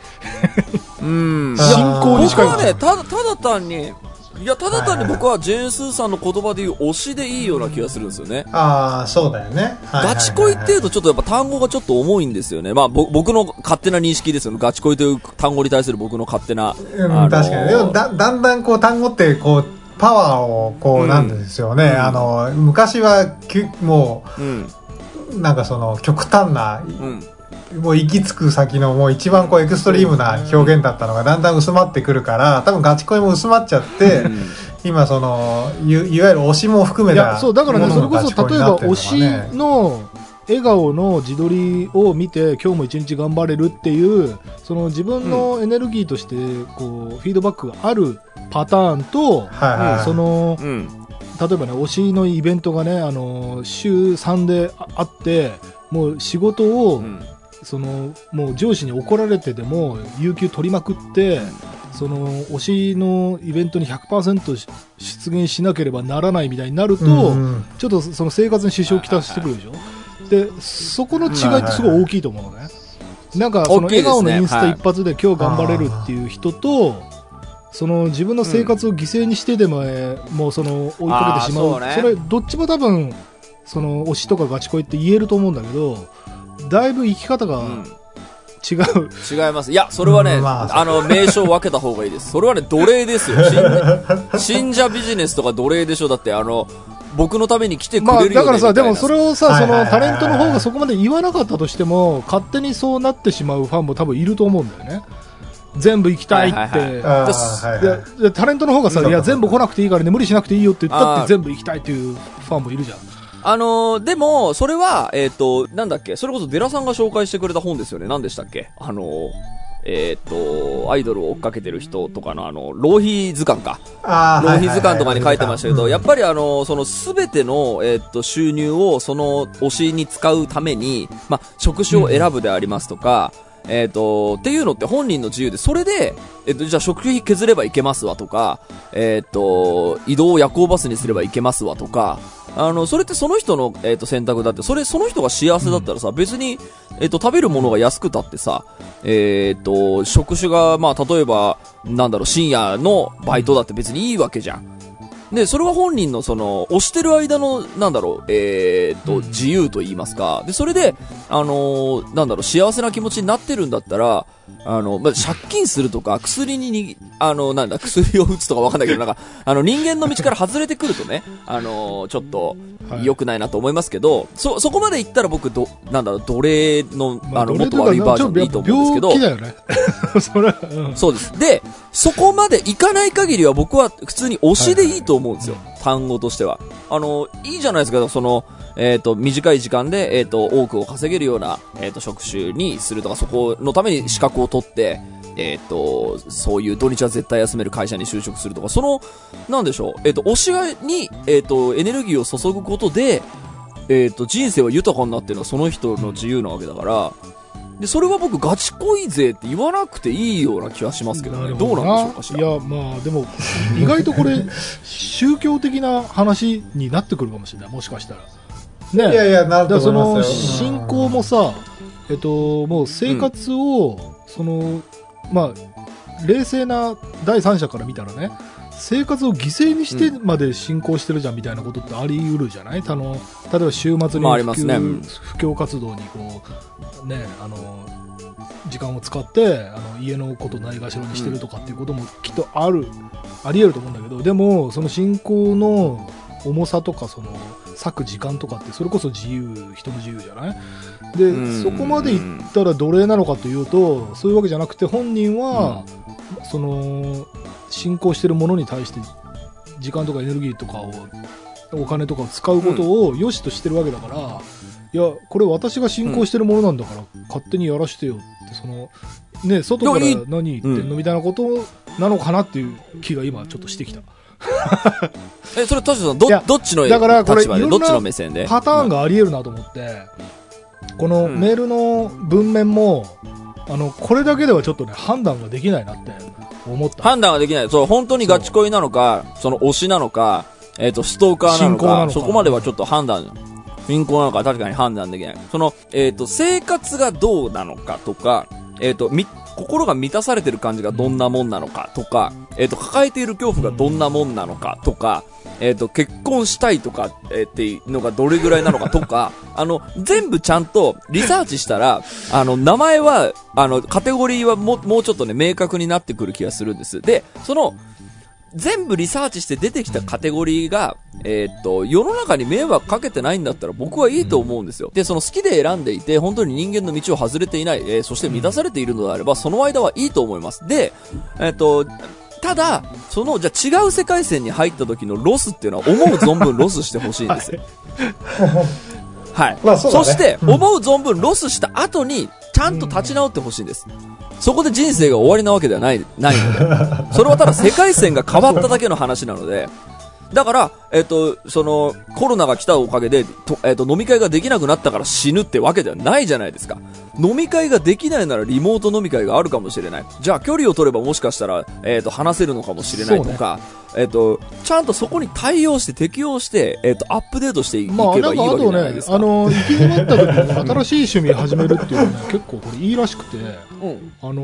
うん。あ 信仰に近い僕はね、ただ、ただ単に、いや、ただ単に僕はジェーン・スーさんの言葉で言う推しでいいような気がするんですよね。ああ、そうだよね。はいはいはいはいガチ恋っていうとちょっとやっぱ単語がちょっと重いんですよね。まあ、ぼ僕の勝手な認識ですよね。ガチ恋という単語に対する僕の勝手な。うん、あのー確かに。でもだ、だんだんこう単語ってこう、パワーをこう、うんなんですよね。うんあの、昔はきゅ、もうん。う、なんかその、極端な、うん。もう行き着く先のもう一番こうエクストリームな表現だったのがだんだん薄まってくるから、多分ガチ恋も薄まっちゃって、うん今その、いいわゆる推しも含めたそうだからねもそれこそ例えば推しの笑顔の自撮りを見て今日も一日頑張れるっていうその自分のエネルギーとしてこうフィードバックがあるパターンと、はいはい。そのうん。例えばね推しのイベントがねあの週3でああってもう仕事を、うん。そのもう上司に怒られてでも有給取りまくって、その推しのイベントに100%し出現しなければならないみたいになると、うんうん。ちょっとその生活に支障をきたしてくるでしょ、でそこの違いってすごい大きいと思うのね、なんかその笑顔のインスタ一発で今日頑張れるっていう人と、その自分の生活を犠牲にしてでも、えーもうその追いかけてしまうねそれどっちも多分その推しとかガチ恋って言えると思うんだけどだいぶ生き方がうん違う、違います。いや、それはね、うんまああの、名称を分けた方がいいです。それはね、奴隷ですよ。信者ビジネスとか奴隷でしょ。だって、あの、僕のために来てくまあ、れるよ、ねだからさ、でもそれをさ、そのタレントの方がそこまで言わなかったとしても、勝手にそうなってしまうファンも多分いると思うんだよね。全部行きたいって。タレントの方がさ、うんいや、全部来なくていいからね、無理しなくていいよって言ったって全部行きたいっていうファンもいるじゃん。あのーでも、それは、えっ、と、なんだっけ、それこそデラさんが紹介してくれた本ですよね。何でしたっけ？あのーえっ、と、アイドルを追っかけてる人とかの、あの、浪費図鑑か。浪費図鑑とかに書いてましたけど、うんやっぱりあの、そのすべての、えっと、収入をその推しに使うために、まあ、職種を選ぶでありますとか、えっと、っていうのって本人の自由で、それで、えっと、じゃあ食費削ればいけますわとか、えっと、移動を夜行バスにすればいけますわとか、あの、それってその人の、えっと、選択だって、それ、その人が幸せだったらさ、別に、えっと、食べるものが安くたってさ、えっと、職種が、まあ、例えば、なんだろう、深夜のバイトだって別にいいわけじゃん。で、それは本人のその、押してる間の、なんだろう、えーっと、うん自由と言いますか。で、それで、あのーなんだろう、幸せな気持ちになってるんだったら、あの、まあ、借金するとか、薬にに、あの、なんだ、薬を打つとかわかんないけど、なんか、あの、人間の道から外れてくるとね、あのーちょっと、はい良くないなと思いますけど、そ、そこまで言ったら僕、ど、なんだろう、奴隷の、あの、もっと悪いバージョンでいいと思うんですけど、病気だよね。それは、うんそうです。で、そこまでいかない限りは僕は普通に推しでいいと思うんですよ。単語としては。あの、いいじゃないですか、その、えっ、と、短い時間で、えっ、と、多くを稼げるような、えっ、と、職種にするとか、そこのために資格を取って、えっ、と、そういう土日は絶対休める会社に就職するとか、その、なんでしょう、えっ、と、推しがに、えっ、と、エネルギーを注ぐことで、えっ、と、人生は豊かになってるのはその人の自由なわけだから、で、それは僕、ガチ恋税って言わなくていいような気はしますけどね。どうなんでしょうかしら。いや、まあ、でも、意外とこれ、宗教的な話になってくるかもしれない、もしかしたら。ね。いやいや、なるとその思いますよ。信仰もさ、えっと、もう生活を、そのまあ、冷静な第三者から見たらね、生活を犠牲にしてまで信仰してるじゃんみたいなことってあり得るじゃない？あの例えば週末にまあね。うん布教活動にこう、ね、あの時間を使ってあの家のことをないがしろにしてるとかっていうこともきっとある、あり得ると思うんだけどでもその信仰の重さとかその割く時間とかってそれこそ自由人の自由じゃないで、そこまでいったら奴隷なのかというとそういうわけじゃなくて本人は、その信仰してるものに対して時間とかエネルギーとかをお金とかを使うことを良しとしてるわけだから、いやこれ私が信仰してるものなんだから、勝手にやらしてよってそのね外から何言ってんのみたいなことなのかなっていう気が今ちょっとしてきた。え、それ、トシさん、どどっちのだからこれどっちの目線で？パターンがあり得るなと思って、このうんメールの文面も、あの、これだけではちょっとね、判断ができないなって思った。判断ができない。そう、本当にガチ恋なのか、その推しなのか、えっ、と、ストーカーなのか、のかそこまではちょっと判断、信仰なのか確かに判断できない。その、えっ、と、生活がどうなのかとか、えっ、と、み、心が満たされてる感じがどんなもんなのかとか、えっ、と、抱えている恐怖がどんなもんなのかとか、えっ、と、結婚したいとか、えーっていうのがどれぐらいなのかとか、あの、全部ちゃんとリサーチしたら、あの、名前は、あの、カテゴリーはも、もうちょっとね、明確になってくる気がするんです。で、その、全部リサーチして出てきたカテゴリーが、えーっと、世の中に迷惑かけてないんだったら僕はいいと思うんですよ。で、その好きで選んでいて、本当に人間の道を外れていない、えーそして満たされているのであれば、その間はいいと思います。で、えーっと、ただ、その、じゃあ違う世界線に入った時のロスっていうのは思う存分ロスしてほしいんですよ。はい。まあそねして、うん思う存分ロスした後に、ちゃんと立ち直ってほしいんです。そこで人生が終わりなわけではない、ないので。それはただ世界線が変わっただけの話なので、だから、えっ、と、その、コロナが来たおかげで、とえっ、と、飲み会ができなくなったから死ぬってわけではないじゃないですか。飲み会ができないならリモート飲み会があるかもしれない。じゃあ距離を取ればもしかしたら、えっ、と、話せるのかもしれないとか、えっ、と、ちゃんとそこに対応して適応して、えっ、と、アップデートしていけまあ、ばいいわけじゃとねないです、か。あの、行き詰まった時に新しい趣味始めるっていうのはね、結構これいいらしくて、うん。あの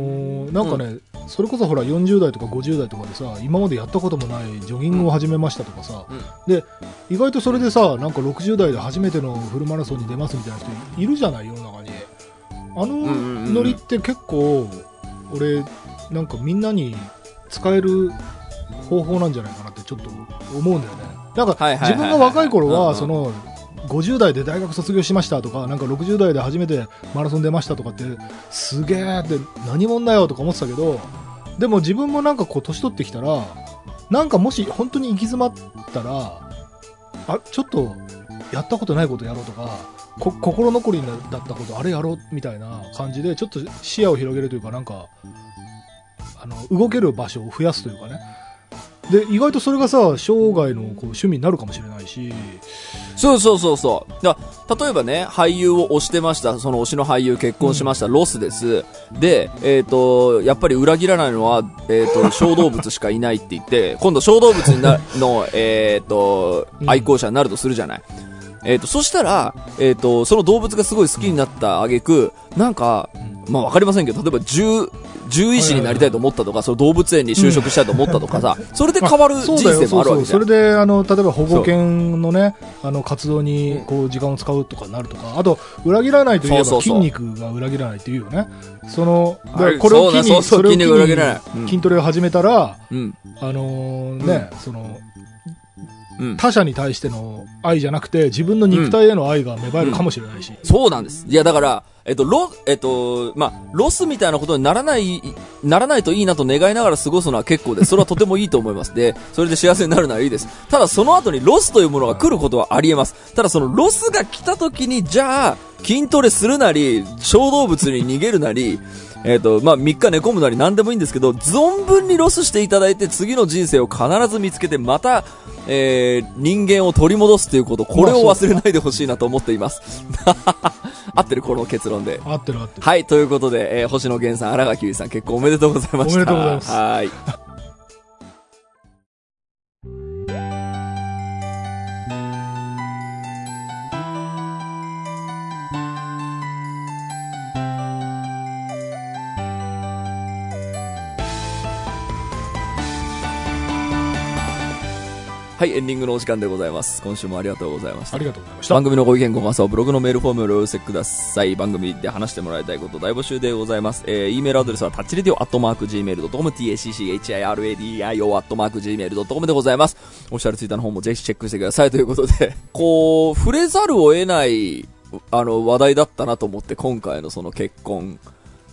ーなんかね、それこそほら40代とか50代とかでさ、今までやったこともないジョギングを始めましたとかさ、で、意外とそれでさ、なんか60代で初めてのフルマラソンに出ますみたいな人いるじゃない、世の中に。あのノリって結構、俺、なんかみんなに使える方法なんじゃないかなってちょっと思うんだよね。なんか自分が若い頃は、その、50代で大学卒業しましたとか、なんか60代で初めてマラソン出ましたとかって、すげえって何者だよとか思ってたけど、でも自分もなんかこう年取ってきたら、なんかもし本当に行き詰まったら、あ、ちょっとやったことないことやろうとか、こ心残りだったことあれやろうみたいな感じで、ちょっと視野を広げるというか、なんか、あの、動ける場所を増やすというかね。で、意外とそれがさ、生涯のこう趣味になるかもしれないし、そうそうそうそう。だ例えばね、俳優を推してました。その推しの俳優結婚しました。ロスです。で、えっ、と、やっぱり裏切らないのは、えっ、と、小動物しかいないって言って、今度小動物になの、えっ、とう、ん愛好者になるとするじゃない。えっ、と、そしたら、えっ、と、その動物がすごい好きになった挙句、なんか、まあわかりませんけど、例えば獣、獣医師になりたいと思ったとか、その動物園に就職したいと思ったとかさ、それで変わる人生もあるわ。けじゃん。それで、あの、例えば保護犬のね、あの、活動に、こう、時間を使うとかなるとか、あと、裏切らないといえば筋肉が裏切らないっていうよね。その、これを筋トレを始めたら、うん。あのーね、その、うん。他者に対しての愛じゃなくて、自分の肉体への愛が芽生えるかもしれないし。そうなんです。いや、だから、えっと、ロ、えっと、まあ、ロスみたいなことにならない、ならないといいなと願いながら過ごすのは結構です。それはとてもいいと思います。で、それで幸せになるのはいいです。ただ、その後にロスというものが来ることはあり得ます。ただ、そのロスが来た時に、じゃあ、筋トレするなり、小動物に逃げるなり、えっ、と、まあ、3日寝込むなり何でもいいんですけど、存分にロスしていただいて、次の人生を必ず見つけて、また、えー、人間を取り戻すということ、これを忘れないでほしいなと思っています。合ってる、この結論で。合ってる合ってる。はい、ということで、えー星野源さん、荒垣結衣さん、結婚おめでとうございました。おめでとうございますはい。はい、エンディングのお時間でございます。今週もありがとうございましたあ。りがとうございました番。組のご意見ご感想はブログのメールフォームをお寄せください。番組で話してもらいたいこと大募集でございます。えー、e メールアドレスはタッチレディオアットマーク Gmail.com、tacchiradio アットマーク Gmail.com でございます。オフィシャルツイッターの方もぜひチェックしてくださいということで、こう、触れざるを得ない、あの、話題だったなと思って、今回のその結婚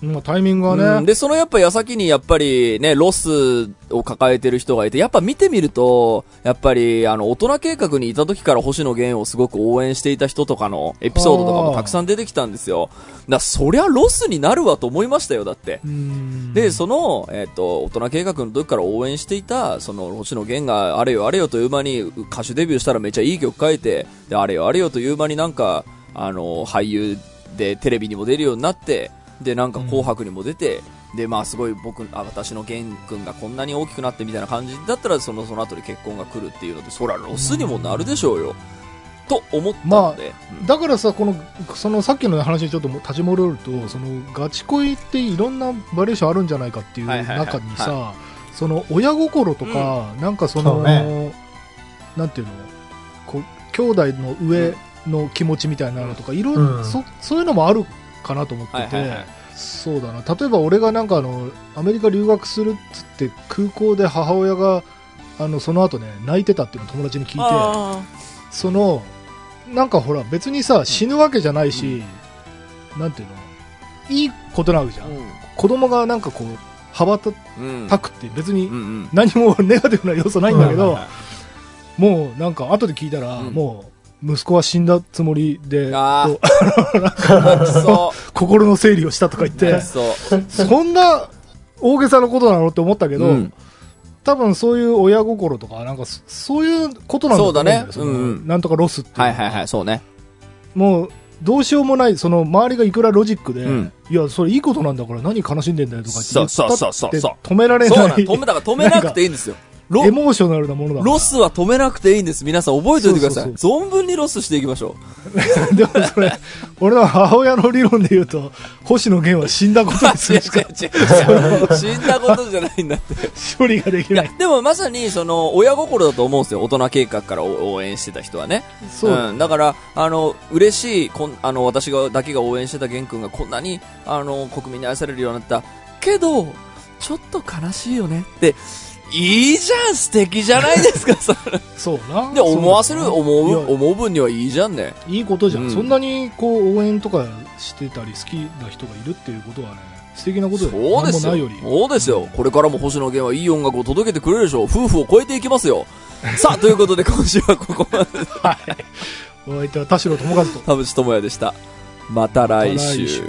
まあ、タイミングはね、うんで、そのやっぱ矢先にやっぱりね、ロスを抱えてる人がいて、やっぱ見てみると、やっぱりあの、大人計画にいた時から星野源をすごく応援していた人とかのエピソードとかもたくさん出てきたんですよ。だそりゃロスになるわと思いましたよ、だって。うんで、その、えっ、と、大人計画の時から応援していた、その、星野源があれよあれよという間に歌手デビューしたらめっちゃいい曲書いて、で、あれよあれよという間になんか、あの、俳優でテレビにも出るようになって、で、なんか紅白にも出て、で、まあすごい僕、あ、私の源君がこんなに大きくなってみたいな感じだったら、その、その後に結婚が来るっていうので、そらロスにもなるでしょうよ。と思ったので。うんだからさこのそのさっきの話にちょっとも立ち戻るとそのガチ恋っていろんなバリエーションあるんじゃないかっていう中にさその親心とか、なんかそのね。なんていうの？こう兄弟の上の気持ちみたいなのとかいろいろうん。そそういうのもあるかなと思ってて、はいはいはい。そうだな。例えば俺がなんかあのアメリカ留学するっつって空港で母親があのその後ね泣いてたっていうのを友達に聞いて。あそのなんかほら別にさ死ぬわけじゃないし、なんていうの？いいことなわけじゃん、ー子供がなんかこう羽ばたうん。たくって別にうんうん。何も ネガティブな要素ないんだけど、はいはい。もうなんか後で聞いたら、うん。もう息子は死んだつもりであ 心の整理をしたとか言っう。てそう。そんな大げさなことなのって思ったけど、うん。多分そういう親心とかなんかそそういうことなんだと思うんだよそうだね。のうんうん。なんとかロスっては。いはいはい、そうね。もうどうしようもない、その周りがいくらロジックで、うん。いや、それいいことなんだから何悲しんでんだよとかって言ったそうそうそうそうそう。って止められそうなん、ない、止め、だから止めなくていいんですよ。ロエモーショナルなものだロスは止めなくていいんです。皆さん覚えておいてください。存分にロスしていきましょ でもそれ、俺の母親の理論で言うと、星野源は死んだことにするしか違う違う。死んだことじゃないんだって。処理ができいない。、やでもまさに、その、親心だと思うんですよ。大人計画から応援してた人はね。そう、ん。だから、あの、嬉しい、こん、あの、私が、だけが応援してた玄君がこんなに、あの、国民に愛されるようになった。けど、ちょっと悲しいよねって、いいじゃん素敵じゃないですか、それ。そうな。で、思わせる、思う、思う分にはいいじゃんね。いいことじゃん,、うんそんなにこう応援とかしてたり好きな人がいるっていうことはね、素敵なことだよ。そうですよ。そうですよ。これからも星野源はいい音楽を届けてくれるでしょう。夫婦を超えていきますよ。さあ、ということで今週はここまで。お相手は田代智和と。田淵智也でした。また来週